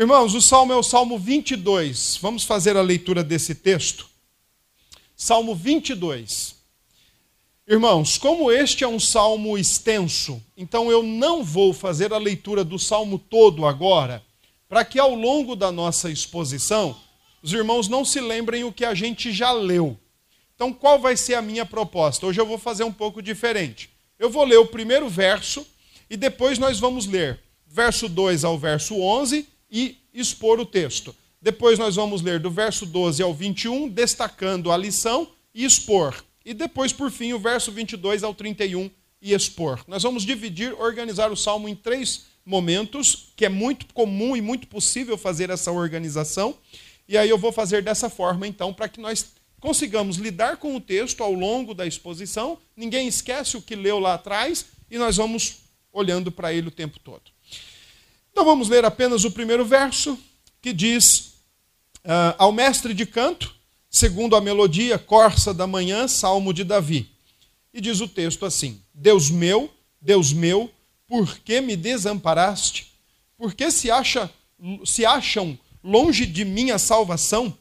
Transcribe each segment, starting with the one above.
Irmãos, o salmo é o Salmo 22. Vamos fazer a leitura desse texto. Salmo 22. Irmãos, como este é um salmo extenso, então eu não vou fazer a leitura do salmo todo agora, para que ao longo da nossa exposição os irmãos não se lembrem o que a gente já leu. Então, qual vai ser a minha proposta? Hoje eu vou fazer um pouco diferente. Eu vou ler o primeiro verso e depois nós vamos ler verso 2 ao verso 11 e expor o texto. Depois nós vamos ler do verso 12 ao 21, destacando a lição e expor. E depois, por fim, o verso 22 ao 31 e expor. Nós vamos dividir, organizar o salmo em três momentos, que é muito comum e muito possível fazer essa organização. E aí eu vou fazer dessa forma, então, para que nós consigamos lidar com o texto ao longo da exposição. Ninguém esquece o que leu lá atrás e nós vamos olhando para ele o tempo todo. Então vamos ler apenas o primeiro verso, que diz: uh, Ao mestre de canto, segundo a melodia Corça da Manhã, Salmo de Davi. E diz o texto assim: Deus meu, Deus meu, por que me desamparaste? Por que se, acha, se acham longe de mim a salvação,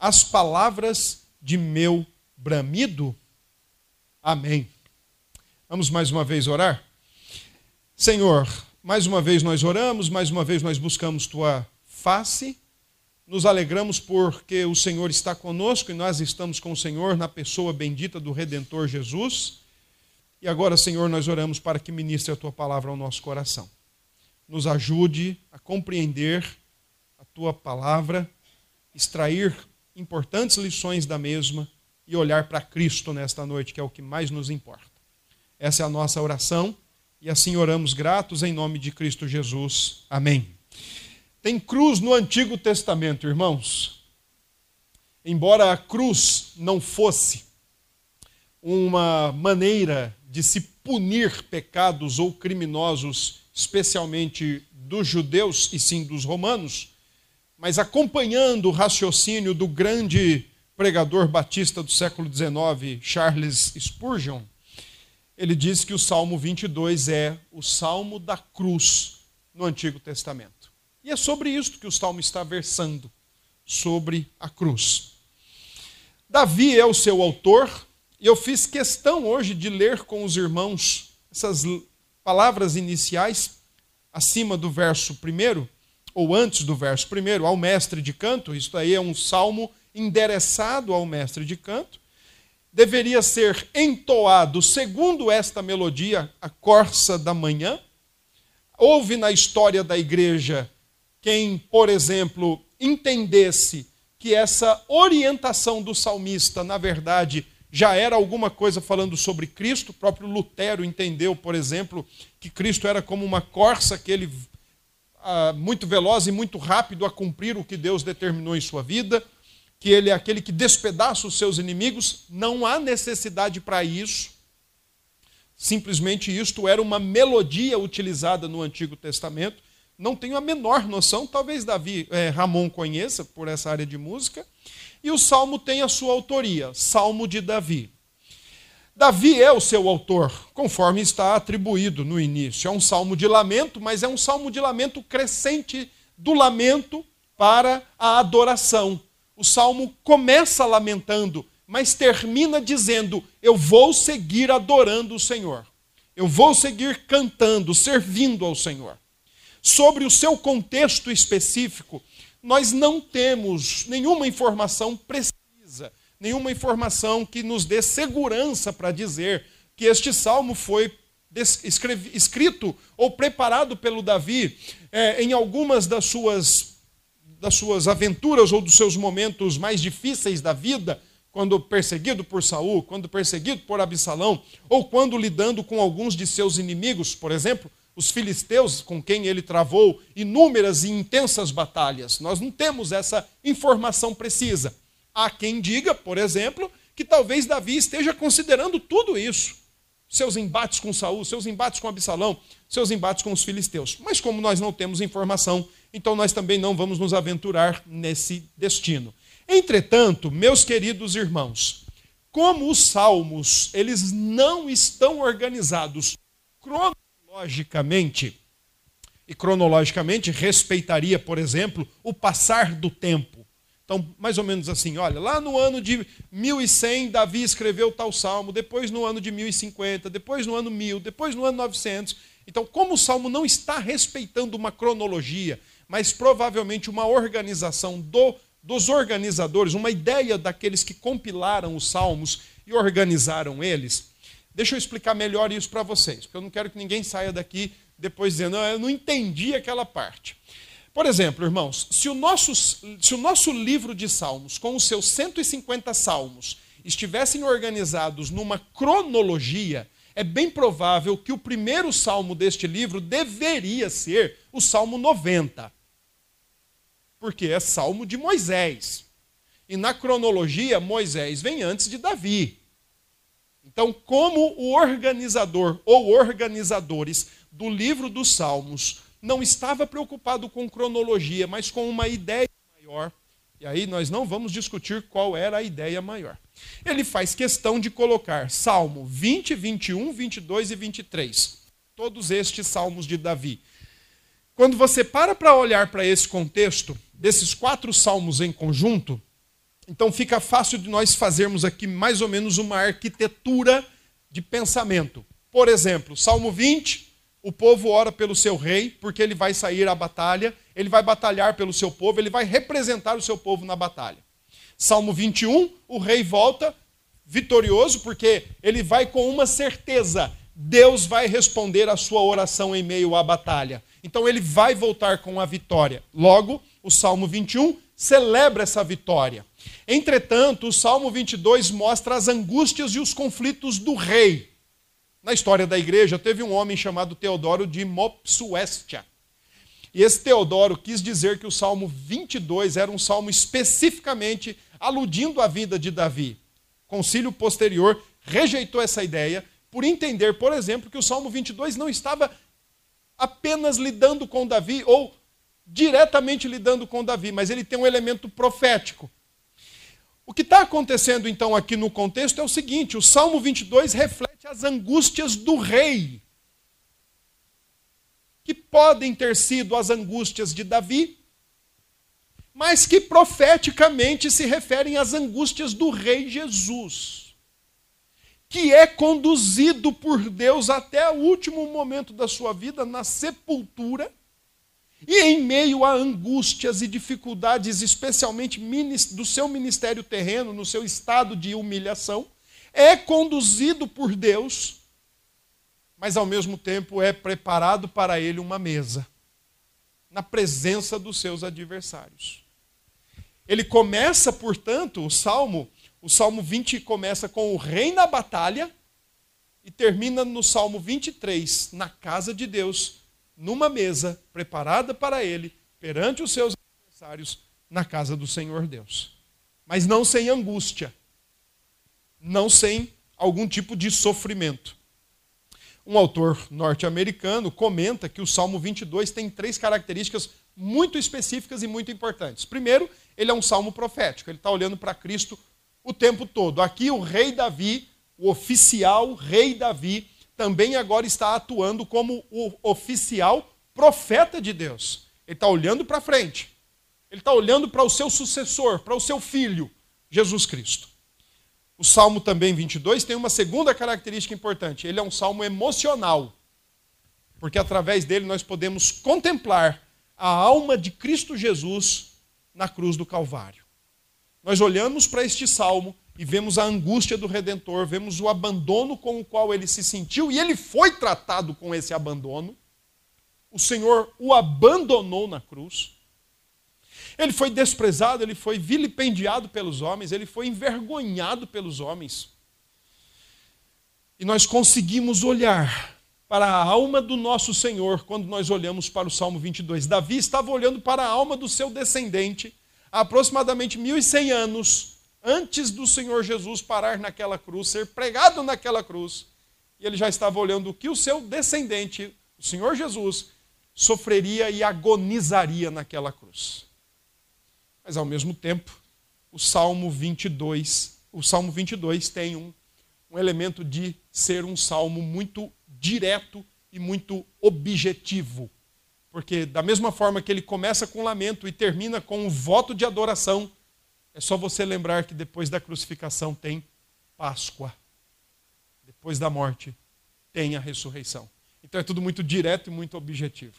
as palavras de meu bramido. Amém. Vamos mais uma vez orar? Senhor, mais uma vez nós oramos, mais uma vez nós buscamos tua face. Nos alegramos porque o Senhor está conosco e nós estamos com o Senhor na pessoa bendita do Redentor Jesus. E agora, Senhor, nós oramos para que ministre a tua palavra ao nosso coração. Nos ajude a compreender tua palavra, extrair importantes lições da mesma e olhar para Cristo nesta noite, que é o que mais nos importa. Essa é a nossa oração e assim oramos gratos em nome de Cristo Jesus. Amém. Tem cruz no Antigo Testamento, irmãos. Embora a cruz não fosse uma maneira de se punir pecados ou criminosos, especialmente dos judeus e sim dos romanos, mas acompanhando o raciocínio do grande pregador batista do século XIX, Charles Spurgeon, ele diz que o Salmo 22 é o Salmo da cruz no Antigo Testamento. E é sobre isso que o Salmo está versando, sobre a cruz. Davi é o seu autor, e eu fiz questão hoje de ler com os irmãos essas palavras iniciais, acima do verso primeiro, ou antes do verso primeiro, ao mestre de canto, isto aí é um salmo endereçado ao mestre de canto, deveria ser entoado segundo esta melodia, a corça da manhã. Houve na história da igreja quem, por exemplo, entendesse que essa orientação do salmista, na verdade, já era alguma coisa falando sobre Cristo. O próprio Lutero entendeu, por exemplo, que Cristo era como uma corça que ele ah, muito veloz e muito rápido a cumprir o que Deus determinou em sua vida, que ele é aquele que despedaça os seus inimigos, não há necessidade para isso. Simplesmente isto era uma melodia utilizada no Antigo Testamento. Não tenho a menor noção, talvez Davi, é, Ramon conheça por essa área de música. E o salmo tem a sua autoria, Salmo de Davi. Davi é o seu autor, conforme está atribuído no início. É um salmo de lamento, mas é um salmo de lamento crescente do lamento para a adoração. O salmo começa lamentando, mas termina dizendo: Eu vou seguir adorando o Senhor. Eu vou seguir cantando, servindo ao Senhor. Sobre o seu contexto específico, nós não temos nenhuma informação precisa nenhuma informação que nos dê segurança para dizer que este salmo foi escrito ou preparado pelo Davi é, em algumas das suas, das suas aventuras ou dos seus momentos mais difíceis da vida, quando perseguido por Saul, quando perseguido por Absalão, ou quando lidando com alguns de seus inimigos, por exemplo, os filisteus com quem ele travou inúmeras e intensas batalhas. Nós não temos essa informação precisa. Há quem diga, por exemplo, que talvez Davi esteja considerando tudo isso. Seus embates com Saul, seus embates com Absalão, seus embates com os filisteus. Mas como nós não temos informação, então nós também não vamos nos aventurar nesse destino. Entretanto, meus queridos irmãos, como os salmos, eles não estão organizados cronologicamente, e cronologicamente respeitaria, por exemplo, o passar do tempo. Então, mais ou menos assim, olha, lá no ano de 1100 Davi escreveu tal salmo, depois no ano de 1050, depois no ano 1000, depois no ano 900. Então, como o salmo não está respeitando uma cronologia, mas provavelmente uma organização do, dos organizadores, uma ideia daqueles que compilaram os salmos e organizaram eles, deixa eu explicar melhor isso para vocês, porque eu não quero que ninguém saia daqui depois dizendo, eu não entendi aquela parte. Por exemplo, irmãos, se o, nosso, se o nosso livro de salmos, com os seus 150 salmos, estivessem organizados numa cronologia, é bem provável que o primeiro salmo deste livro deveria ser o Salmo 90. Porque é salmo de Moisés. E na cronologia, Moisés vem antes de Davi. Então, como o organizador ou organizadores do livro dos Salmos não estava preocupado com cronologia, mas com uma ideia maior, e aí nós não vamos discutir qual era a ideia maior. Ele faz questão de colocar Salmo 20, 21, 22 e 23. Todos estes salmos de Davi. Quando você para para olhar para esse contexto, desses quatro salmos em conjunto, então fica fácil de nós fazermos aqui mais ou menos uma arquitetura de pensamento. Por exemplo, Salmo 20, o povo ora pelo seu rei, porque ele vai sair à batalha, ele vai batalhar pelo seu povo, ele vai representar o seu povo na batalha. Salmo 21, o rei volta vitorioso, porque ele vai com uma certeza: Deus vai responder a sua oração em meio à batalha. Então ele vai voltar com a vitória. Logo, o Salmo 21 celebra essa vitória. Entretanto, o Salmo 22 mostra as angústias e os conflitos do rei. Na história da igreja, teve um homem chamado Teodoro de Mopsuestia. E esse Teodoro quis dizer que o Salmo 22 era um salmo especificamente aludindo à vida de Davi. O concílio posterior rejeitou essa ideia por entender, por exemplo, que o Salmo 22 não estava apenas lidando com Davi ou diretamente lidando com Davi, mas ele tem um elemento profético. O que está acontecendo então aqui no contexto é o seguinte: o Salmo 22 reflete as angústias do rei, que podem ter sido as angústias de Davi, mas que profeticamente se referem às angústias do rei Jesus, que é conduzido por Deus até o último momento da sua vida na sepultura e em meio a angústias e dificuldades, especialmente do seu ministério terreno, no seu estado de humilhação, é conduzido por Deus, mas ao mesmo tempo é preparado para ele uma mesa, na presença dos seus adversários. Ele começa, portanto, o salmo, o salmo 20 começa com o rei na batalha e termina no salmo 23, na casa de Deus, numa mesa preparada para ele, perante os seus adversários, na casa do Senhor Deus. Mas não sem angústia, não sem algum tipo de sofrimento. Um autor norte-americano comenta que o Salmo 22 tem três características muito específicas e muito importantes. Primeiro, ele é um salmo profético, ele está olhando para Cristo o tempo todo. Aqui, o rei Davi, o oficial rei Davi, também agora está atuando como o oficial profeta de Deus. Ele está olhando para frente. Ele está olhando para o seu sucessor, para o seu filho, Jesus Cristo. O Salmo também 22 tem uma segunda característica importante. Ele é um salmo emocional. Porque através dele nós podemos contemplar a alma de Cristo Jesus na cruz do Calvário. Nós olhamos para este salmo e vemos a angústia do redentor, vemos o abandono com o qual ele se sentiu e ele foi tratado com esse abandono. O Senhor o abandonou na cruz. Ele foi desprezado, ele foi vilipendiado pelos homens, ele foi envergonhado pelos homens. E nós conseguimos olhar para a alma do nosso Senhor quando nós olhamos para o Salmo 22. Davi estava olhando para a alma do seu descendente há aproximadamente 1100 anos antes do Senhor Jesus parar naquela cruz, ser pregado naquela cruz, e ele já estava olhando o que o seu descendente, o Senhor Jesus, sofreria e agonizaria naquela cruz. Mas ao mesmo tempo, o Salmo 22, o Salmo 22 tem um, um elemento de ser um salmo muito direto e muito objetivo. Porque, da mesma forma que ele começa com lamento e termina com um voto de adoração, é só você lembrar que depois da crucificação tem Páscoa. Depois da morte tem a ressurreição. Então é tudo muito direto e muito objetivo.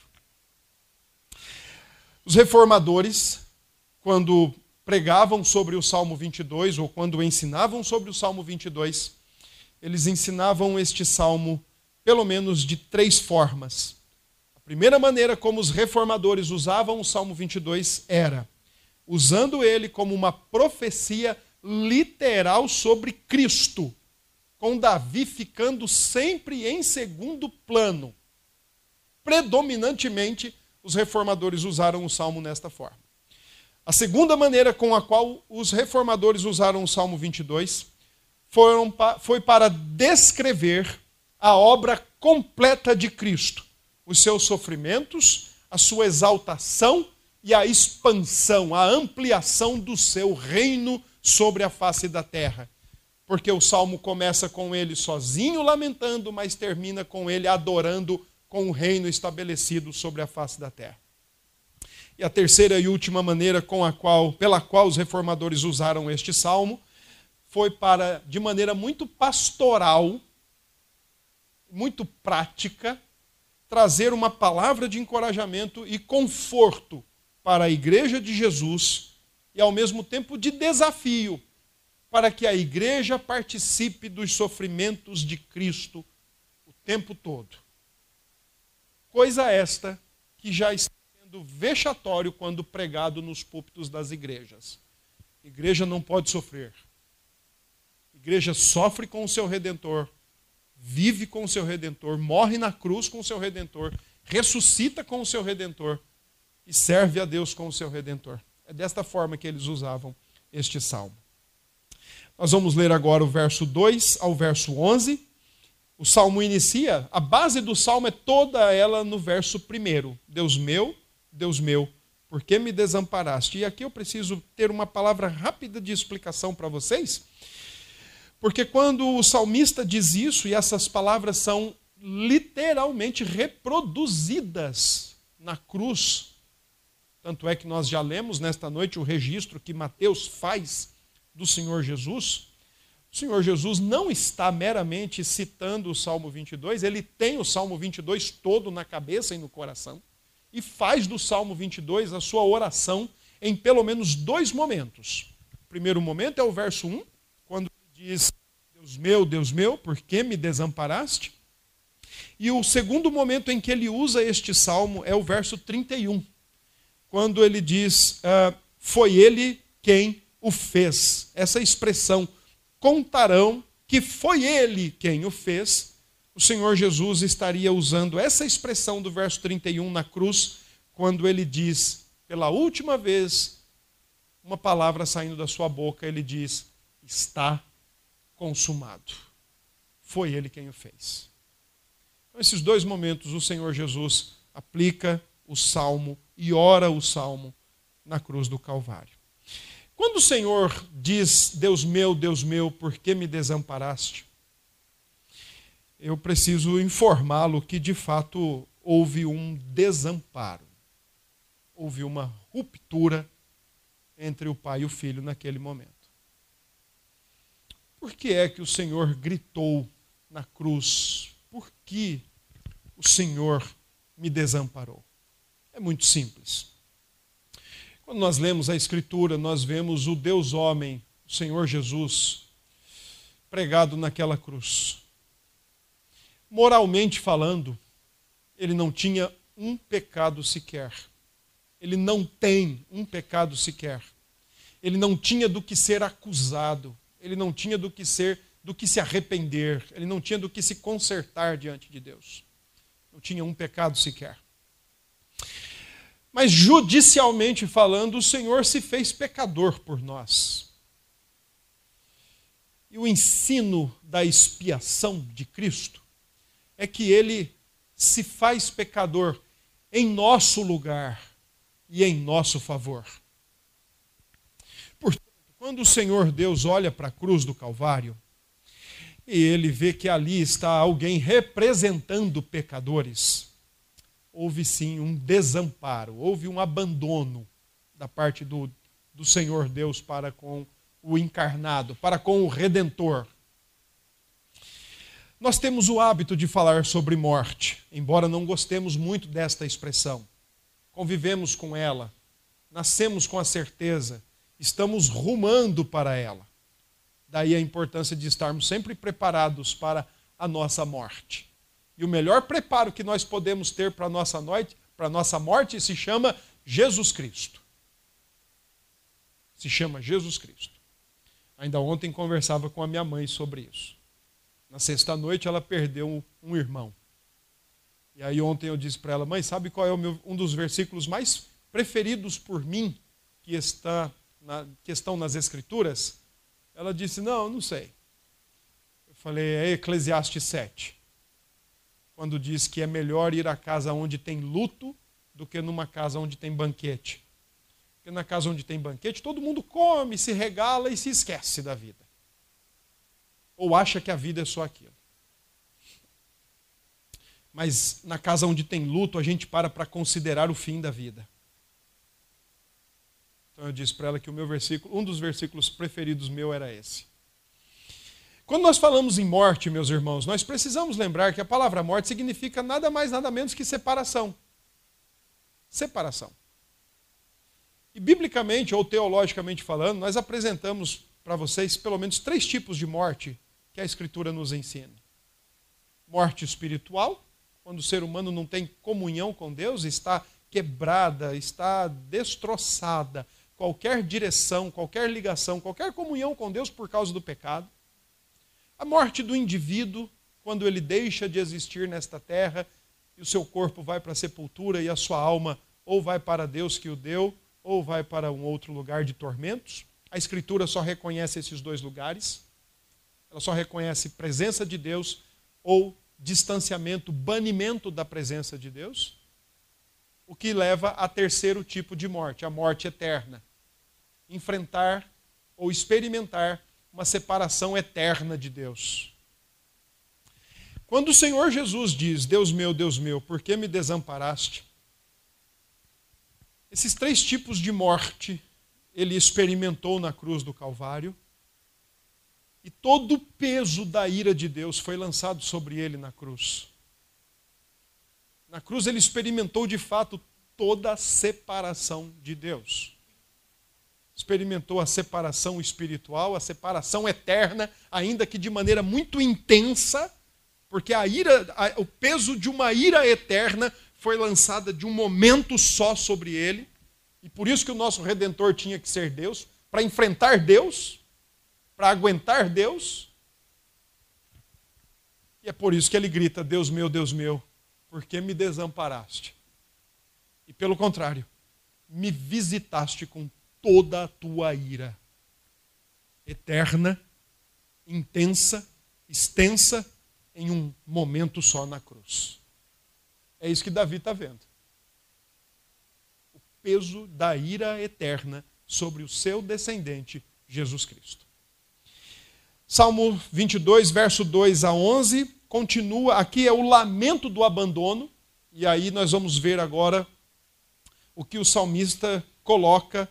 Os reformadores, quando pregavam sobre o Salmo 22 ou quando ensinavam sobre o Salmo 22, eles ensinavam este salmo pelo menos de três formas primeira maneira como os reformadores usavam o Salmo 22 era usando ele como uma profecia literal sobre Cristo, com Davi ficando sempre em segundo plano. Predominantemente, os reformadores usaram o salmo nesta forma. A segunda maneira com a qual os reformadores usaram o Salmo 22 foram, foi para descrever a obra completa de Cristo os seus sofrimentos, a sua exaltação e a expansão, a ampliação do seu reino sobre a face da terra. Porque o salmo começa com ele sozinho lamentando, mas termina com ele adorando com o reino estabelecido sobre a face da terra. E a terceira e última maneira com a qual, pela qual os reformadores usaram este salmo foi para, de maneira muito pastoral, muito prática, trazer uma palavra de encorajamento e conforto para a igreja de Jesus e, ao mesmo tempo, de desafio para que a igreja participe dos sofrimentos de Cristo o tempo todo. Coisa esta que já está sendo vexatório quando pregado nos púlpitos das igrejas. igreja não pode sofrer. igreja sofre com o seu redentor, vive com o seu redentor, morre na cruz com o seu redentor, ressuscita com o seu redentor e serve a Deus com o seu redentor. É desta forma que eles usavam este salmo. Nós vamos ler agora o verso 2 ao verso 11. O salmo inicia, a base do salmo é toda ela no verso 1. Deus meu, Deus meu, por que me desamparaste? E aqui eu preciso ter uma palavra rápida de explicação para vocês porque quando o salmista diz isso, e essas palavras são literalmente reproduzidas na cruz, tanto é que nós já lemos nesta noite o registro que Mateus faz do Senhor Jesus. O Senhor Jesus não está meramente citando o Salmo 22, ele tem o Salmo 22 todo na cabeça e no coração, e faz do Salmo 22 a sua oração em pelo menos dois momentos. O primeiro momento é o verso 1, quando diz: Deus meu, Deus meu, por que me desamparaste? E o segundo momento em que ele usa este salmo é o verso 31, quando ele diz: ah, Foi ele quem o fez. Essa expressão, contarão que foi ele quem o fez. O Senhor Jesus estaria usando essa expressão do verso 31 na cruz, quando ele diz, pela última vez, uma palavra saindo da sua boca, ele diz: Está consumado. Foi ele quem o fez. Então, esses dois momentos, o Senhor Jesus aplica o salmo e ora o salmo na cruz do Calvário. Quando o Senhor diz, Deus meu, Deus meu, por que me desamparaste? Eu preciso informá-lo que de fato houve um desamparo, houve uma ruptura entre o pai e o filho naquele momento. Por que é que o Senhor gritou na cruz? Por que o Senhor me desamparou? É muito simples. Quando nós lemos a Escritura, nós vemos o Deus homem, o Senhor Jesus, pregado naquela cruz. Moralmente falando, ele não tinha um pecado sequer. Ele não tem um pecado sequer. Ele não tinha do que ser acusado ele não tinha do que ser, do que se arrepender, ele não tinha do que se consertar diante de Deus. Não tinha um pecado sequer. Mas judicialmente falando, o Senhor se fez pecador por nós. E o ensino da expiação de Cristo é que ele se faz pecador em nosso lugar e em nosso favor. Quando o Senhor Deus olha para a cruz do Calvário, e ele vê que ali está alguém representando pecadores, houve sim um desamparo, houve um abandono da parte do, do Senhor Deus para com o encarnado, para com o redentor. Nós temos o hábito de falar sobre morte, embora não gostemos muito desta expressão. Convivemos com ela, nascemos com a certeza, estamos rumando para ela. Daí a importância de estarmos sempre preparados para a nossa morte. E o melhor preparo que nós podemos ter para a nossa noite, para nossa morte, se chama Jesus Cristo. Se chama Jesus Cristo. Ainda ontem conversava com a minha mãe sobre isso. Na sexta-noite ela perdeu um irmão. E aí ontem eu disse para ela, mãe, sabe qual é meu, um dos versículos mais preferidos por mim que, está na, que estão nas Escrituras? Ela disse, não, não sei. Eu falei, é Eclesiastes 7. Quando diz que é melhor ir à casa onde tem luto do que numa casa onde tem banquete. Porque na casa onde tem banquete, todo mundo come, se regala e se esquece da vida ou acha que a vida é só aquilo. Mas na casa onde tem luto, a gente para para considerar o fim da vida. Então eu disse para ela que o meu versículo, um dos versículos preferidos meu era esse. Quando nós falamos em morte, meus irmãos, nós precisamos lembrar que a palavra morte significa nada mais, nada menos que separação. Separação. E biblicamente ou teologicamente falando, nós apresentamos para vocês pelo menos três tipos de morte que a Escritura nos ensina: morte espiritual, quando o ser humano não tem comunhão com Deus, está quebrada, está destroçada, qualquer direção, qualquer ligação, qualquer comunhão com Deus por causa do pecado. A morte do indivíduo, quando ele deixa de existir nesta terra e o seu corpo vai para a sepultura e a sua alma ou vai para Deus que o deu, ou vai para um outro lugar de tormentos. A Escritura só reconhece esses dois lugares ela só reconhece presença de Deus ou distanciamento, banimento da presença de Deus, o que leva a terceiro tipo de morte, a morte eterna. Enfrentar ou experimentar uma separação eterna de Deus. Quando o Senhor Jesus diz: Deus meu, Deus meu, por que me desamparaste? Esses três tipos de morte ele experimentou na cruz do Calvário e todo o peso da ira de Deus foi lançado sobre ele na cruz. Na cruz ele experimentou de fato toda a separação de Deus. Experimentou a separação espiritual, a separação eterna, ainda que de maneira muito intensa, porque a ira, a, o peso de uma ira eterna foi lançada de um momento só sobre ele. E por isso que o nosso redentor tinha que ser Deus, para enfrentar Deus para aguentar Deus. E é por isso que ele grita: Deus meu, Deus meu, por que me desamparaste? E pelo contrário, me visitaste com toda a tua ira, eterna, intensa, extensa, em um momento só na cruz. É isso que Davi está vendo. O peso da ira eterna sobre o seu descendente, Jesus Cristo. Salmo 22, verso 2 a 11, continua, aqui é o lamento do abandono, e aí nós vamos ver agora o que o salmista coloca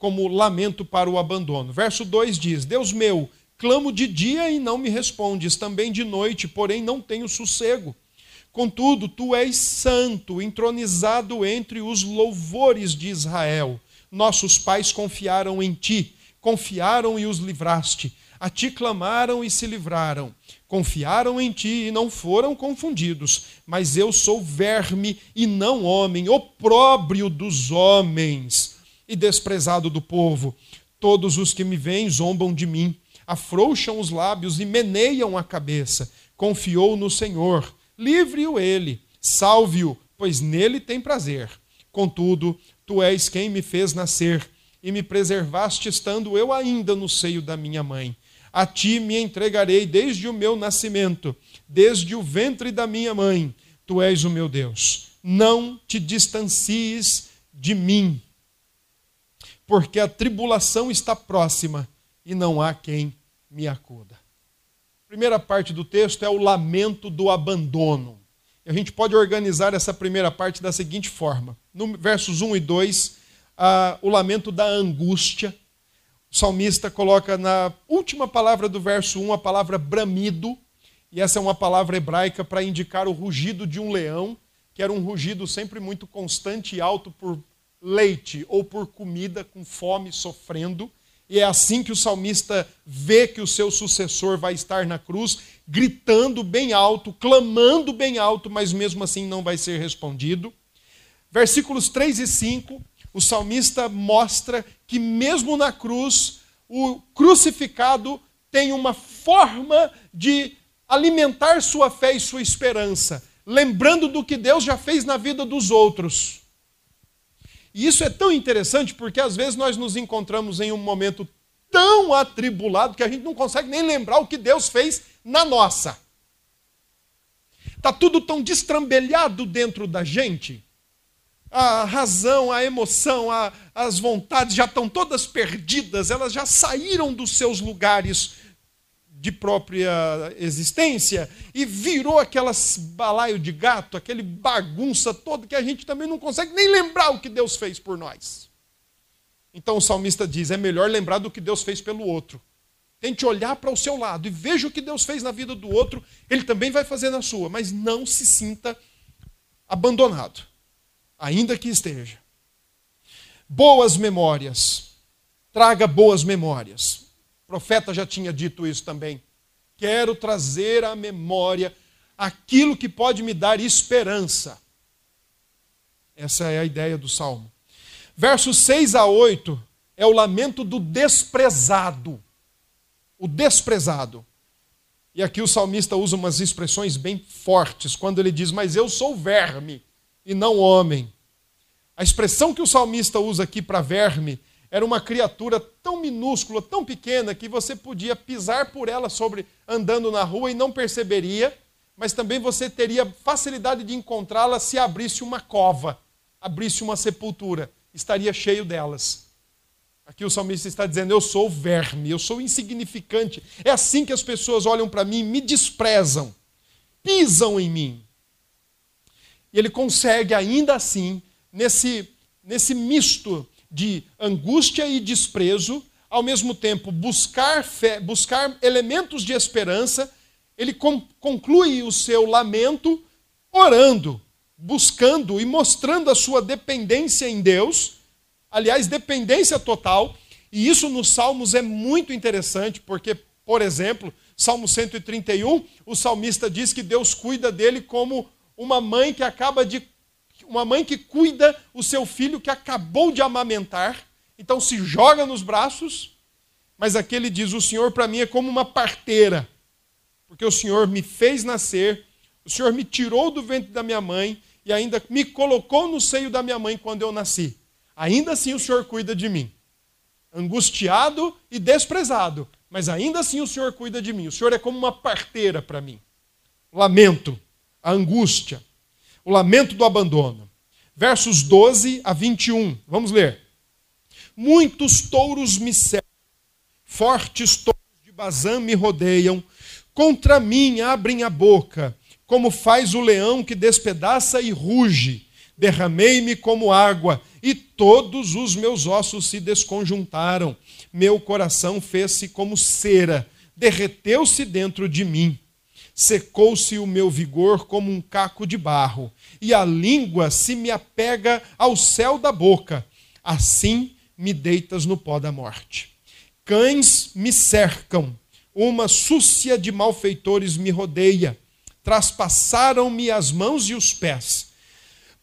como lamento para o abandono. Verso 2 diz: Deus meu, clamo de dia e não me respondes, também de noite, porém não tenho sossego. Contudo, tu és santo, entronizado entre os louvores de Israel. Nossos pais confiaram em ti, confiaram e os livraste a ti clamaram e se livraram. Confiaram em ti e não foram confundidos. Mas eu sou verme e não homem, opróbrio dos homens e desprezado do povo. Todos os que me veem zombam de mim, afrouxam os lábios e meneiam a cabeça. Confiou no Senhor, livre-o ele, salve-o, pois nele tem prazer. Contudo, tu és quem me fez nascer e me preservaste estando eu ainda no seio da minha mãe. A ti me entregarei desde o meu nascimento, desde o ventre da minha mãe. Tu és o meu Deus. Não te distancies de mim, porque a tribulação está próxima e não há quem me acuda. A primeira parte do texto é o lamento do abandono. A gente pode organizar essa primeira parte da seguinte forma: no versos 1 e 2, ah, o lamento da angústia. O salmista coloca na última palavra do verso 1 a palavra bramido, e essa é uma palavra hebraica para indicar o rugido de um leão, que era um rugido sempre muito constante e alto por leite ou por comida, com fome, sofrendo. E é assim que o salmista vê que o seu sucessor vai estar na cruz, gritando bem alto, clamando bem alto, mas mesmo assim não vai ser respondido. Versículos 3 e 5, o salmista mostra que, mesmo na cruz, o crucificado tem uma forma de alimentar sua fé e sua esperança, lembrando do que Deus já fez na vida dos outros. E isso é tão interessante porque às vezes nós nos encontramos em um momento tão atribulado que a gente não consegue nem lembrar o que Deus fez na nossa. Está tudo tão destrambelhado dentro da gente. A razão, a emoção, a, as vontades já estão todas perdidas, elas já saíram dos seus lugares de própria existência e virou aquelas balaio de gato, aquele bagunça todo que a gente também não consegue nem lembrar o que Deus fez por nós. Então o salmista diz: é melhor lembrar do que Deus fez pelo outro. Tente olhar para o seu lado e veja o que Deus fez na vida do outro, ele também vai fazer na sua, mas não se sinta abandonado, ainda que esteja. Boas memórias. Traga boas memórias profeta já tinha dito isso também. Quero trazer à memória aquilo que pode me dar esperança. Essa é a ideia do salmo. Versos 6 a 8 é o lamento do desprezado. O desprezado. E aqui o salmista usa umas expressões bem fortes, quando ele diz: Mas eu sou verme e não homem. A expressão que o salmista usa aqui para verme era uma criatura tão minúscula, tão pequena, que você podia pisar por ela sobre andando na rua e não perceberia, mas também você teria facilidade de encontrá-la se abrisse uma cova, abrisse uma sepultura, estaria cheio delas. Aqui o salmista está dizendo: Eu sou verme, eu sou insignificante. É assim que as pessoas olham para mim, me desprezam, pisam em mim. E ele consegue, ainda assim, nesse, nesse misto de angústia e desprezo, ao mesmo tempo buscar fé, buscar elementos de esperança, ele conclui o seu lamento orando, buscando e mostrando a sua dependência em Deus, aliás, dependência total, e isso nos Salmos é muito interessante, porque, por exemplo, Salmo 131, o salmista diz que Deus cuida dele como uma mãe que acaba de uma mãe que cuida o seu filho que acabou de amamentar, então se joga nos braços, mas aqui ele diz: O Senhor para mim é como uma parteira, porque o Senhor me fez nascer, o Senhor me tirou do ventre da minha mãe e ainda me colocou no seio da minha mãe quando eu nasci. Ainda assim o Senhor cuida de mim. Angustiado e desprezado, mas ainda assim o Senhor cuida de mim. O Senhor é como uma parteira para mim. Lamento, a angústia, o lamento do abandono. Versos 12 a 21. Vamos ler. Muitos touros me cercam, fortes touros de Bazã me rodeiam, contra mim abrem a boca, como faz o leão que despedaça e ruge. Derramei-me como água, e todos os meus ossos se desconjuntaram. Meu coração fez-se como cera, derreteu-se dentro de mim secou-se o meu vigor como um caco de barro, e a língua se me apega ao céu da boca. Assim me deitas no pó da morte. Cães me cercam, uma súcia de malfeitores me rodeia, traspassaram-me as mãos e os pés.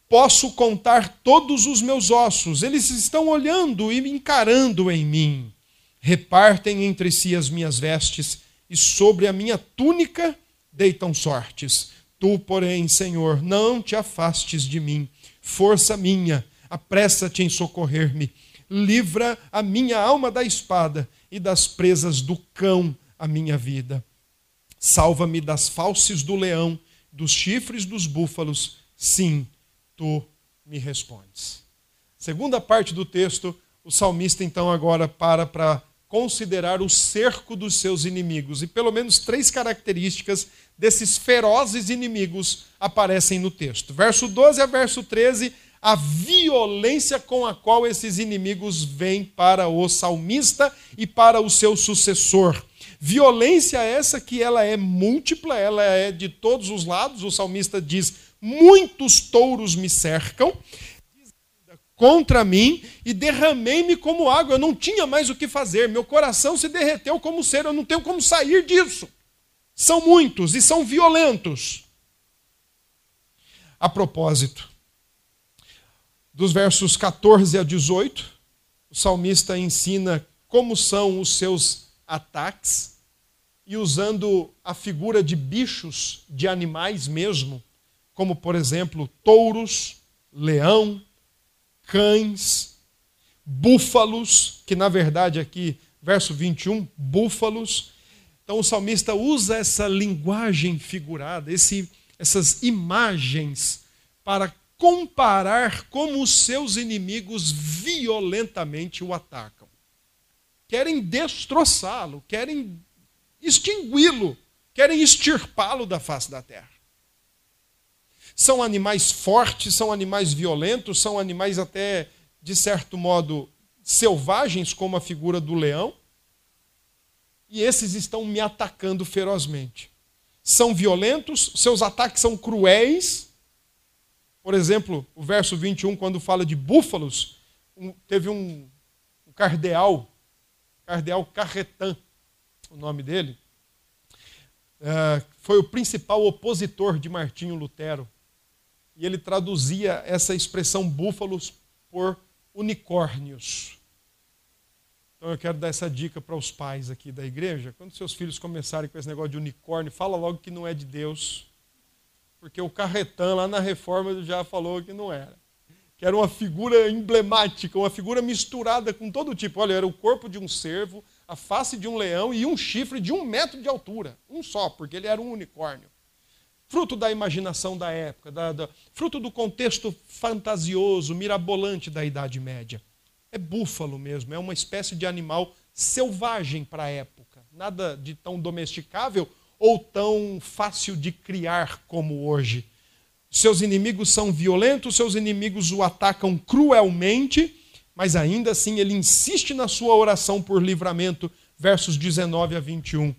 Posso contar todos os meus ossos, eles estão olhando e me encarando em mim. Repartem entre si as minhas vestes, e sobre a minha túnica deitam sortes. Tu, porém, Senhor, não te afastes de mim. Força minha, apressa-te em socorrer-me. Livra a minha alma da espada e das presas do cão a minha vida. Salva-me das falses do leão, dos chifres dos búfalos. Sim, tu me respondes. Segunda parte do texto, o salmista então agora para para considerar o cerco dos seus inimigos. E pelo menos três características desses ferozes inimigos aparecem no texto. Verso 12 a verso 13, a violência com a qual esses inimigos vêm para o salmista e para o seu sucessor. Violência essa que ela é múltipla, ela é de todos os lados. O salmista diz: "Muitos touros me cercam" contra mim e derramei-me como água. Eu não tinha mais o que fazer, meu coração se derreteu como cera, eu não tenho como sair disso. São muitos e são violentos. A propósito, dos versos 14 a 18, o salmista ensina como são os seus ataques e usando a figura de bichos, de animais mesmo, como por exemplo touros, leão, cães, búfalos, que na verdade aqui, verso 21, búfalos. Então o salmista usa essa linguagem figurada, esse, essas imagens, para comparar como os seus inimigos violentamente o atacam. Querem destroçá-lo, querem extingui-lo, querem extirpá-lo da face da terra. São animais fortes, são animais violentos, são animais até, de certo modo, selvagens, como a figura do leão. E esses estão me atacando ferozmente. São violentos, seus ataques são cruéis. Por exemplo, o verso 21, quando fala de búfalos, teve um, um cardeal, cardeal Carretan, o nome dele, uh, foi o principal opositor de Martinho Lutero e ele traduzia essa expressão búfalos por unicórnios. Então eu quero dar essa dica para os pais aqui da igreja. Quando seus filhos começarem com esse negócio de unicórnio, fala logo que não é de Deus. Porque o Carretão lá na reforma já falou que não era. Que era uma figura emblemática, uma figura misturada com todo tipo. Olha, era o corpo de um cervo, a face de um leão e um chifre de um metro de altura. Um só, porque ele era um unicórnio fruto da imaginação da época, da, da, fruto do contexto fantasioso, mirabolante da Idade Média. É búfalo mesmo, é uma espécie de animal selvagem para a época, nada de tão domesticável ou tão fácil de criar como hoje. Seus inimigos são violentos, seus inimigos o atacam cruelmente, mas ainda assim ele insiste na sua oração por livramento, versos 19 a 21.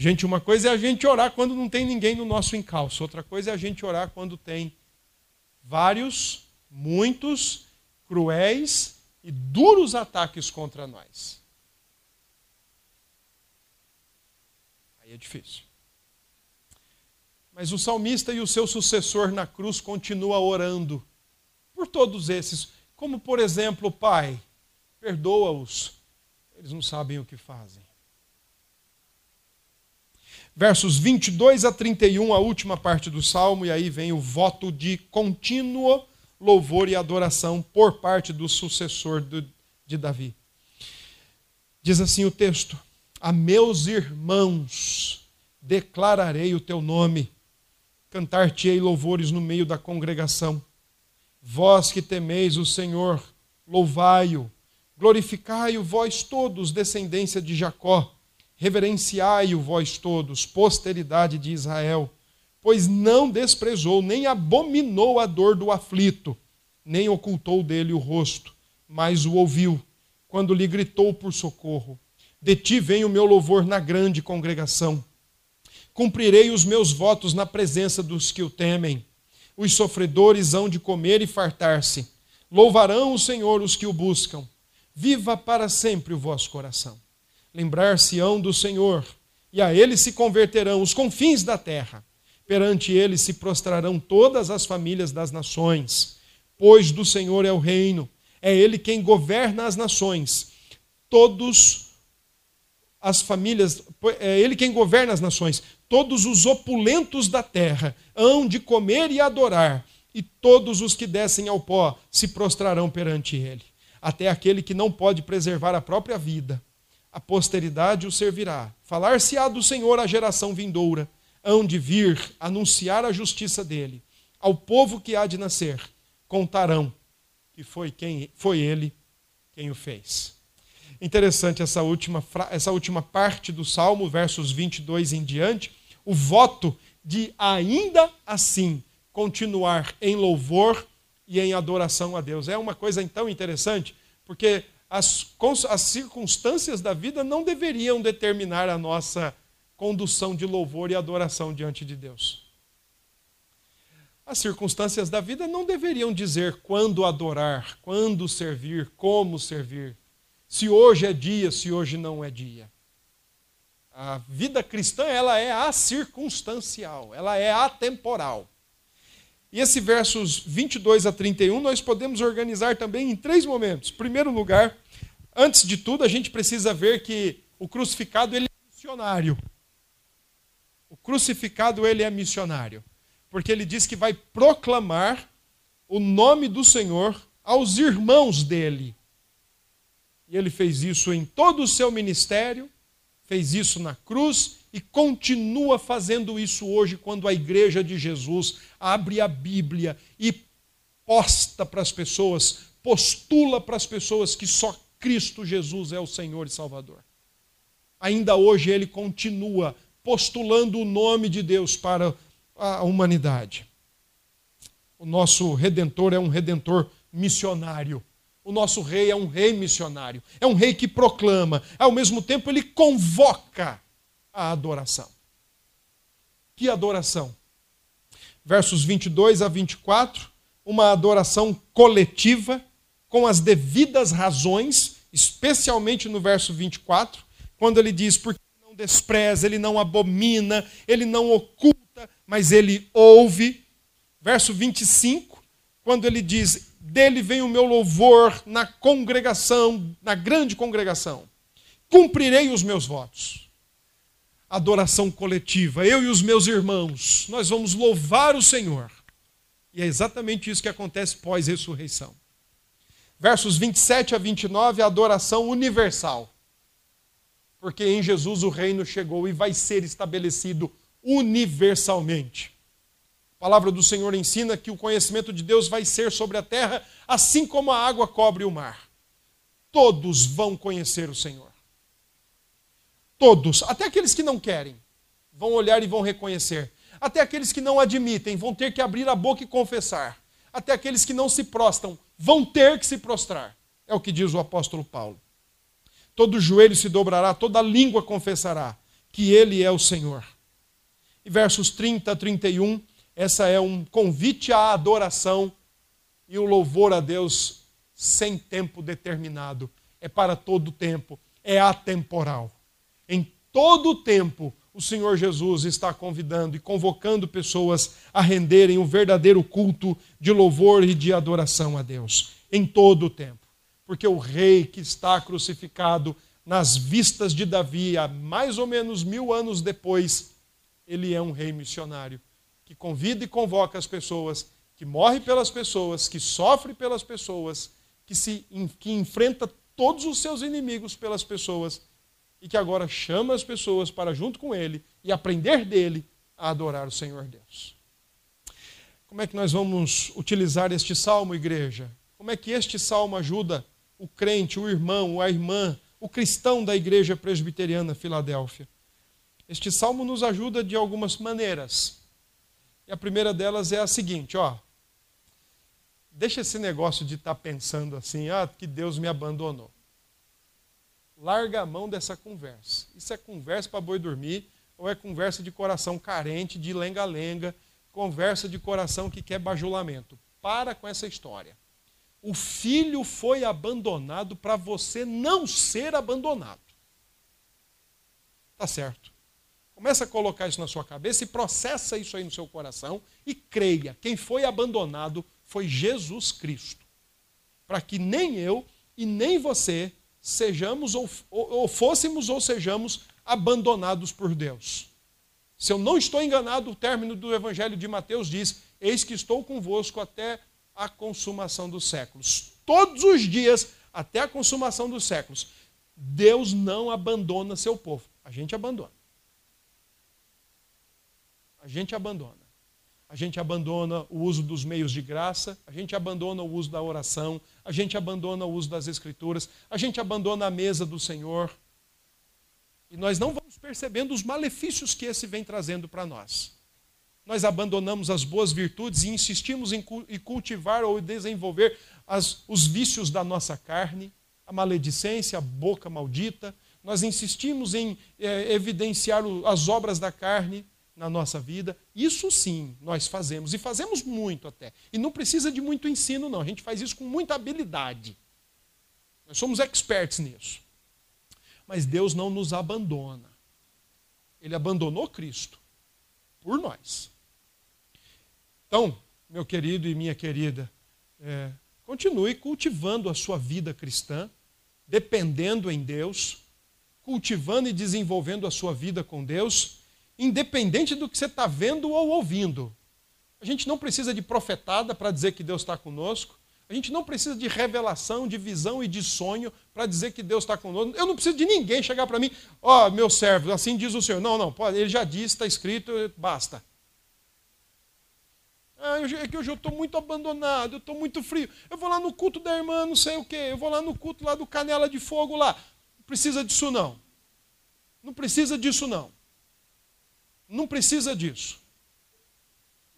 Gente, uma coisa é a gente orar quando não tem ninguém no nosso encalço, outra coisa é a gente orar quando tem vários, muitos, cruéis e duros ataques contra nós. Aí é difícil. Mas o salmista e o seu sucessor na cruz continua orando por todos esses, como por exemplo, Pai, perdoa-os, eles não sabem o que fazem versos 22 a 31, a última parte do salmo, e aí vem o voto de contínuo louvor e adoração por parte do sucessor de Davi. Diz assim o texto: A meus irmãos declararei o teu nome, cantar-te-ei louvores no meio da congregação. Vós que temeis o Senhor, louvai-o, glorificai-o vós todos, descendência de Jacó Reverenciai-o vós todos, posteridade de Israel, pois não desprezou, nem abominou a dor do aflito, nem ocultou dele o rosto, mas o ouviu, quando lhe gritou por socorro. De ti vem o meu louvor na grande congregação. Cumprirei os meus votos na presença dos que o temem. Os sofredores hão de comer e fartar-se. Louvarão o Senhor os que o buscam. Viva para sempre o vosso coração lembrar-se-ão do Senhor, e a ele se converterão os confins da terra. Perante ele se prostrarão todas as famílias das nações, pois do Senhor é o reino, é ele quem governa as nações. Todos as famílias, é ele quem governa as nações. Todos os opulentos da terra hão de comer e adorar, e todos os que descem ao pó se prostrarão perante ele. Até aquele que não pode preservar a própria vida, a posteridade o servirá. Falar-se-á do Senhor à geração vindoura, hão de vir anunciar a justiça dele. Ao povo que há de nascer, contarão que foi quem foi ele quem o fez. Interessante essa última, essa última parte do Salmo, versos 22 em diante, o voto de ainda assim continuar em louvor e em adoração a Deus. É uma coisa então interessante, porque as, as circunstâncias da vida não deveriam determinar a nossa condução de louvor e adoração diante de Deus. As circunstâncias da vida não deveriam dizer quando adorar, quando servir, como servir, se hoje é dia, se hoje não é dia. A vida cristã ela é acircunstancial, ela é atemporal. E esse versos 22 a 31 nós podemos organizar também em três momentos. Primeiro lugar, antes de tudo, a gente precisa ver que o crucificado ele é missionário. O crucificado ele é missionário, porque ele diz que vai proclamar o nome do Senhor aos irmãos dele. E ele fez isso em todo o seu ministério, fez isso na cruz e continua fazendo isso hoje quando a igreja de Jesus abre a Bíblia e posta para as pessoas, postula para as pessoas que só Cristo Jesus é o Senhor e Salvador. Ainda hoje ele continua postulando o nome de Deus para a humanidade. O nosso redentor é um redentor missionário. O nosso rei é um rei missionário. É um rei que proclama, ao mesmo tempo ele convoca a adoração. Que adoração? Versos 22 a 24, uma adoração coletiva, com as devidas razões, especialmente no verso 24, quando ele diz: Porque ele não despreza, ele não abomina, ele não oculta, mas ele ouve. Verso 25, quando ele diz: Dele vem o meu louvor na congregação, na grande congregação. Cumprirei os meus votos adoração coletiva. Eu e os meus irmãos, nós vamos louvar o Senhor. E é exatamente isso que acontece pós-ressurreição. Versos 27 a 29, a adoração universal. Porque em Jesus o reino chegou e vai ser estabelecido universalmente. A palavra do Senhor ensina que o conhecimento de Deus vai ser sobre a terra, assim como a água cobre o mar. Todos vão conhecer o Senhor. Todos, até aqueles que não querem, vão olhar e vão reconhecer. Até aqueles que não admitem vão ter que abrir a boca e confessar. Até aqueles que não se prostam vão ter que se prostrar. É o que diz o apóstolo Paulo. Todo joelho se dobrará, toda língua confessará que ele é o Senhor. E versos 30 a 31, essa é um convite à adoração e o louvor a Deus sem tempo determinado. É para todo tempo, é atemporal. Em todo o tempo, o Senhor Jesus está convidando e convocando pessoas a renderem um verdadeiro culto de louvor e de adoração a Deus. Em todo o tempo. Porque o rei que está crucificado nas vistas de Davi, há mais ou menos mil anos depois, ele é um rei missionário que convida e convoca as pessoas, que morre pelas pessoas, que sofre pelas pessoas, que, se, que enfrenta todos os seus inimigos pelas pessoas e que agora chama as pessoas para, junto com ele, e aprender dele a adorar o Senhor Deus. Como é que nós vamos utilizar este salmo, igreja? Como é que este salmo ajuda o crente, o irmão, a irmã, o cristão da igreja presbiteriana Filadélfia? Este salmo nos ajuda de algumas maneiras. E a primeira delas é a seguinte, ó. Deixa esse negócio de estar tá pensando assim, ah, que Deus me abandonou larga a mão dessa conversa. Isso é conversa para boi dormir ou é conversa de coração carente, de lenga-lenga, conversa de coração que quer bajulamento. Para com essa história. O filho foi abandonado para você não ser abandonado. Tá certo. Começa a colocar isso na sua cabeça e processa isso aí no seu coração e creia. Quem foi abandonado foi Jesus Cristo. Para que nem eu e nem você sejamos ou, ou, fôssemos ou sejamos abandonados por Deus. Se eu não estou enganado, o término do Evangelho de Mateus diz: Eis que estou convosco até a consumação dos séculos. Todos os dias, até a consumação dos séculos. Deus não abandona seu povo. A gente abandona. A gente abandona. a gente abandona o uso dos meios de graça, a gente abandona o uso da oração, a gente abandona o uso das escrituras, a gente abandona a mesa do Senhor. E nós não vamos percebendo os malefícios que esse vem trazendo para nós. Nós abandonamos as boas virtudes e insistimos em cultivar ou desenvolver as, os vícios da nossa carne, a maledicência, a boca maldita. Nós insistimos em é, evidenciar as obras da carne na nossa vida. Isso sim nós fazemos, e fazemos muito até. E não precisa de muito ensino, não. A gente faz isso com muita habilidade. Nós somos experts nisso. Mas Deus não nos abandona. Ele abandonou Cristo por nós. Então, meu querido e minha querida, é, continue cultivando a sua vida cristã, dependendo em Deus, cultivando e desenvolvendo a sua vida com Deus, independente do que você está vendo ou ouvindo. A gente não precisa de profetada para dizer que Deus está conosco. A gente não precisa de revelação, de visão e de sonho para dizer que Deus está conosco. Eu não preciso de ninguém chegar para mim, ó, oh, meu servo, assim diz o Senhor. Não, não, pode, ele já disse, está escrito, basta. Ah, é que hoje eu estou muito abandonado, eu estou muito frio. Eu vou lá no culto da irmã, não sei o quê. Eu vou lá no culto lá do Canela de Fogo lá. Não precisa disso não. Não precisa disso não. Não precisa disso.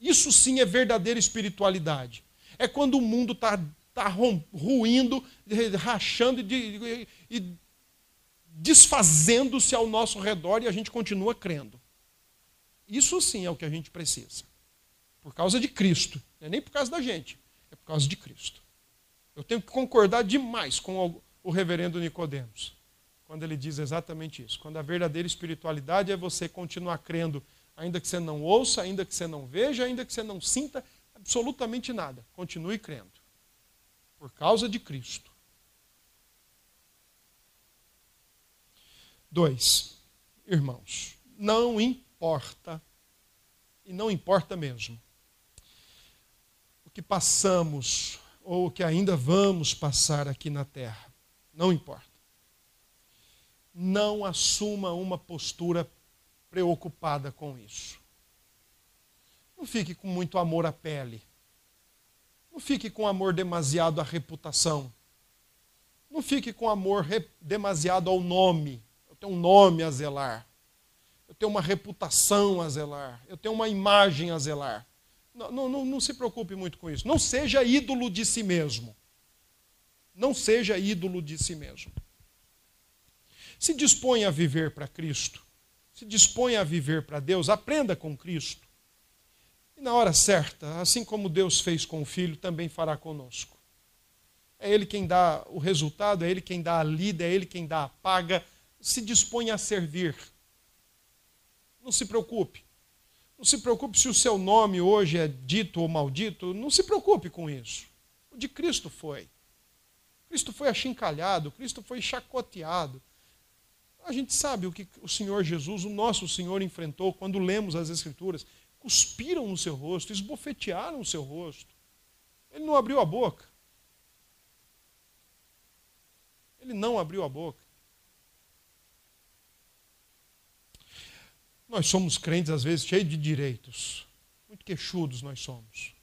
Isso sim é verdadeira espiritualidade é quando o mundo está tá ruindo, rachando e, e desfazendo-se ao nosso redor e a gente continua crendo. Isso sim é o que a gente precisa. Por causa de Cristo. Não é nem por causa da gente, é por causa de Cristo. Eu tenho que concordar demais com o reverendo Nicodemos, quando ele diz exatamente isso. Quando a verdadeira espiritualidade é você continuar crendo, ainda que você não ouça, ainda que você não veja, ainda que você não sinta, absolutamente nada. Continue crendo. Por causa de Cristo. Dois, irmãos, não importa, e não importa mesmo, o que passamos ou o que ainda vamos passar aqui na terra, não importa. Não assuma uma postura preocupada com isso. Não fique com muito amor à pele. Não fique com amor demasiado à reputação. Não fique com amor demasiado ao nome. Eu tenho um nome a zelar. Eu tenho uma reputação a zelar. Eu tenho uma imagem a zelar. Não, não, não se preocupe muito com isso. Não seja ídolo de si mesmo. Não seja ídolo de si mesmo. Se dispõe a viver para Cristo. Se dispõe a viver para Deus. Aprenda com Cristo. E na hora certa, assim como Deus fez com o filho, também fará conosco. É Ele quem dá o resultado, é Ele quem dá a lida, é Ele quem dá a paga. Se dispõe a servir. Não se preocupe. Não se preocupe se o seu nome hoje é dito ou maldito. Não se preocupe com isso. O de Cristo foi. Cristo foi achincalhado, Cristo foi chacoteado. A gente sabe o que o Senhor Jesus, o nosso Senhor, enfrentou quando lemos as Escrituras cuspiram no seu rosto, esbofetearam o seu rosto. Ele não abriu a boca. Ele não abriu a boca. Nós somos crentes, às vezes, cheios de direitos. Muito queixudos nós somos.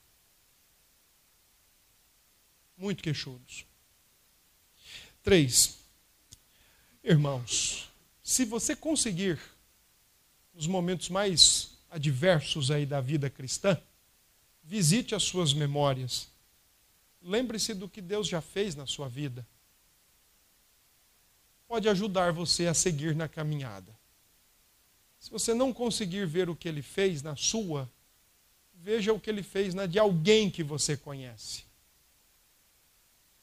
Muito queixudos. Três. Irmãos, se você conseguir, nos momentos mais adversos aí da vida cristã, visite as suas memórias. Lembre-se do que Deus já fez na sua vida. Pode ajudar você a seguir na caminhada. Se você não conseguir ver o que ele fez na sua, veja o que ele fez na de alguém que você conhece.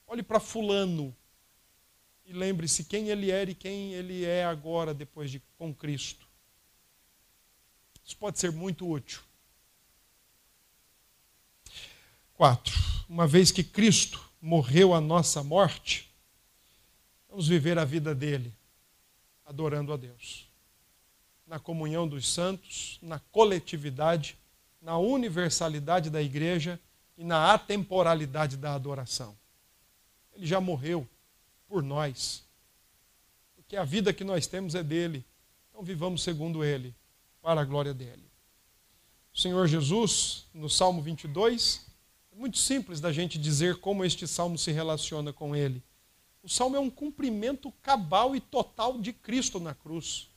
Olhe para Fulano e lembre-se quem ele era e quem ele é agora depois de com Cristo. Isso pode ser muito útil. Quatro, uma vez que Cristo morreu a nossa morte, vamos viver a vida dele adorando a Deus. Na comunhão dos santos, na coletividade, na universalidade da igreja e na atemporalidade da adoração. Ele já morreu por nós. Porque a vida que nós temos é dele. Então vivamos segundo ele para a glória dele. o Senhor Jesus, no Salmo 22, é muito simples da gente dizer como este salmo se relaciona com ele. O salmo é um cumprimento cabal e total de Cristo na cruz.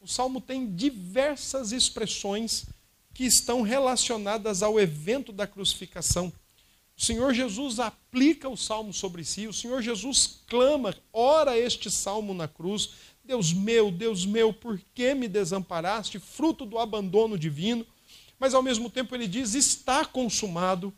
O salmo tem diversas expressões que estão relacionadas ao evento da crucificação. O Senhor Jesus aplica o salmo sobre si, o Senhor Jesus clama, ora este salmo na cruz: Deus meu, Deus meu, por que me desamparaste? Fruto do abandono divino. Mas ao mesmo tempo ele diz: está consumado.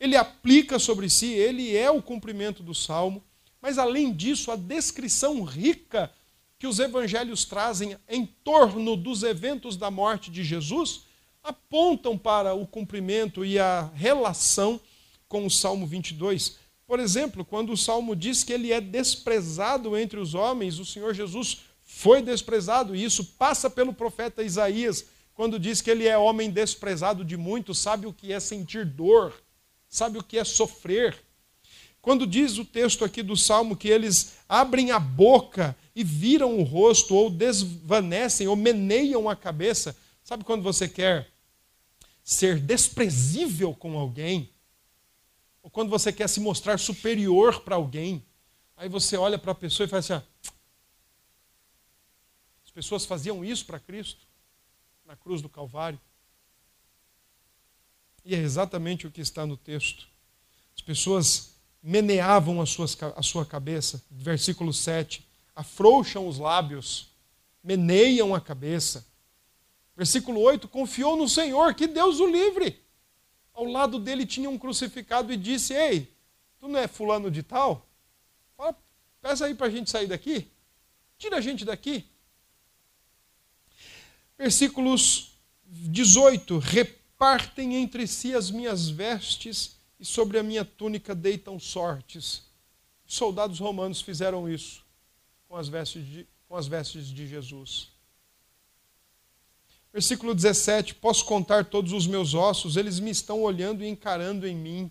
Ele aplica sobre si, ele é o cumprimento do salmo. Mas além disso, a descrição rica que os evangelhos trazem em torno dos eventos da morte de Jesus apontam para o cumprimento e a relação com o Salmo 22. Por exemplo, quando o Salmo diz que ele é desprezado entre os homens, o Senhor Jesus foi desprezado, e isso passa pelo profeta Isaías, quando diz que ele é homem desprezado de muitos, sabe o que é sentir dor, sabe o que é sofrer. Quando diz o texto aqui do Salmo que eles abrem a boca e viram o rosto, ou desvanecem, ou meneiam a cabeça, sabe quando você quer ser desprezível com alguém, ou quando você quer se mostrar superior para alguém, aí você olha para a pessoa e faz assim: ah, as pessoas faziam isso para Cristo na cruz do Calvário. E é exatamente o que está no texto. As pessoas meneavam as suas, a sua cabeça, versículo 7, afrouxam os lábios, meneiam a cabeça. Versículo 8: confiou no Senhor, que Deus o livre. Ao lado dele tinha um crucificado e disse: Ei, tu não é fulano de tal? Fala, peça aí para a gente sair daqui. Tira a gente daqui. Versículos 18: Repartem entre si as minhas vestes e sobre a minha túnica deitam sortes. Os soldados romanos fizeram isso com as vestes de, com as vestes de Jesus. Versículo 17: Posso contar todos os meus ossos, eles me estão olhando e encarando em mim.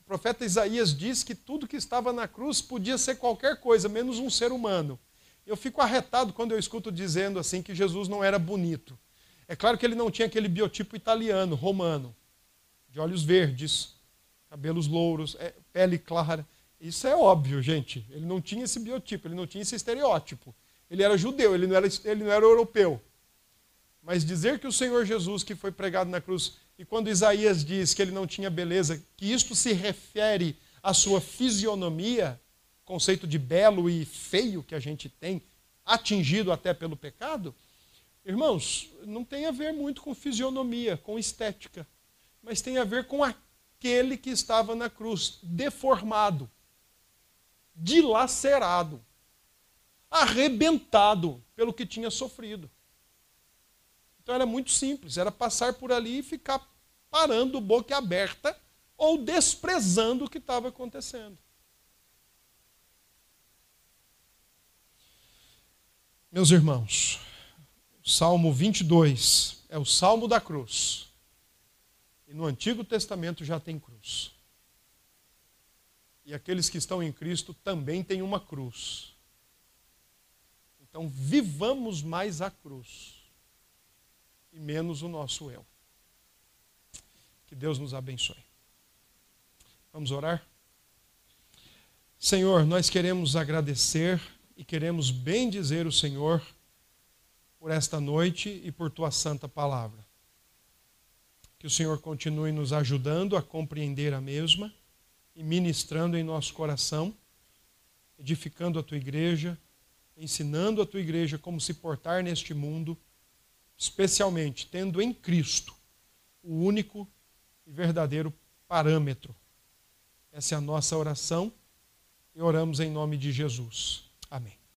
O profeta Isaías diz que tudo que estava na cruz podia ser qualquer coisa, menos um ser humano. Eu fico arretado quando eu escuto dizendo assim que Jesus não era bonito. É claro que ele não tinha aquele biotipo italiano, romano, de olhos verdes, cabelos louros, é, pele clara. Isso é óbvio, gente. Ele não tinha esse biotipo, ele não tinha esse estereótipo. Ele era judeu, ele não era, ele não era europeu. Mas dizer que o Senhor Jesus, que foi pregado na cruz, e quando Isaías diz que ele não tinha beleza, que isto se refere à sua fisionomia, conceito de belo e feio que a gente tem, atingido até pelo pecado, irmãos, não tem a ver muito com fisionomia, com estética, mas tem a ver com aquele que estava na cruz, deformado, dilacerado, arrebentado pelo que tinha sofrido. Então era muito simples, era passar por ali e ficar parando boca aberta ou desprezando o que estava acontecendo. Meus irmãos, Salmo 22 é o Salmo da cruz. E no Antigo Testamento já tem cruz. E aqueles que estão em Cristo também têm uma cruz. Então, vivamos mais a cruz e menos o nosso eu. Que Deus nos abençoe. Vamos orar? Senhor, nós queremos agradecer e queremos bem dizer o Senhor por esta noite e por tua santa palavra. Que o Senhor continue nos ajudando a compreender a mesma e ministrando em nosso coração, edificando a tua igreja, ensinando a tua igreja como se portar neste mundo especialmente tendo em Cristo o único e verdadeiro parâmetro. Essa é a nossa oração e oramos em nome de Jesus.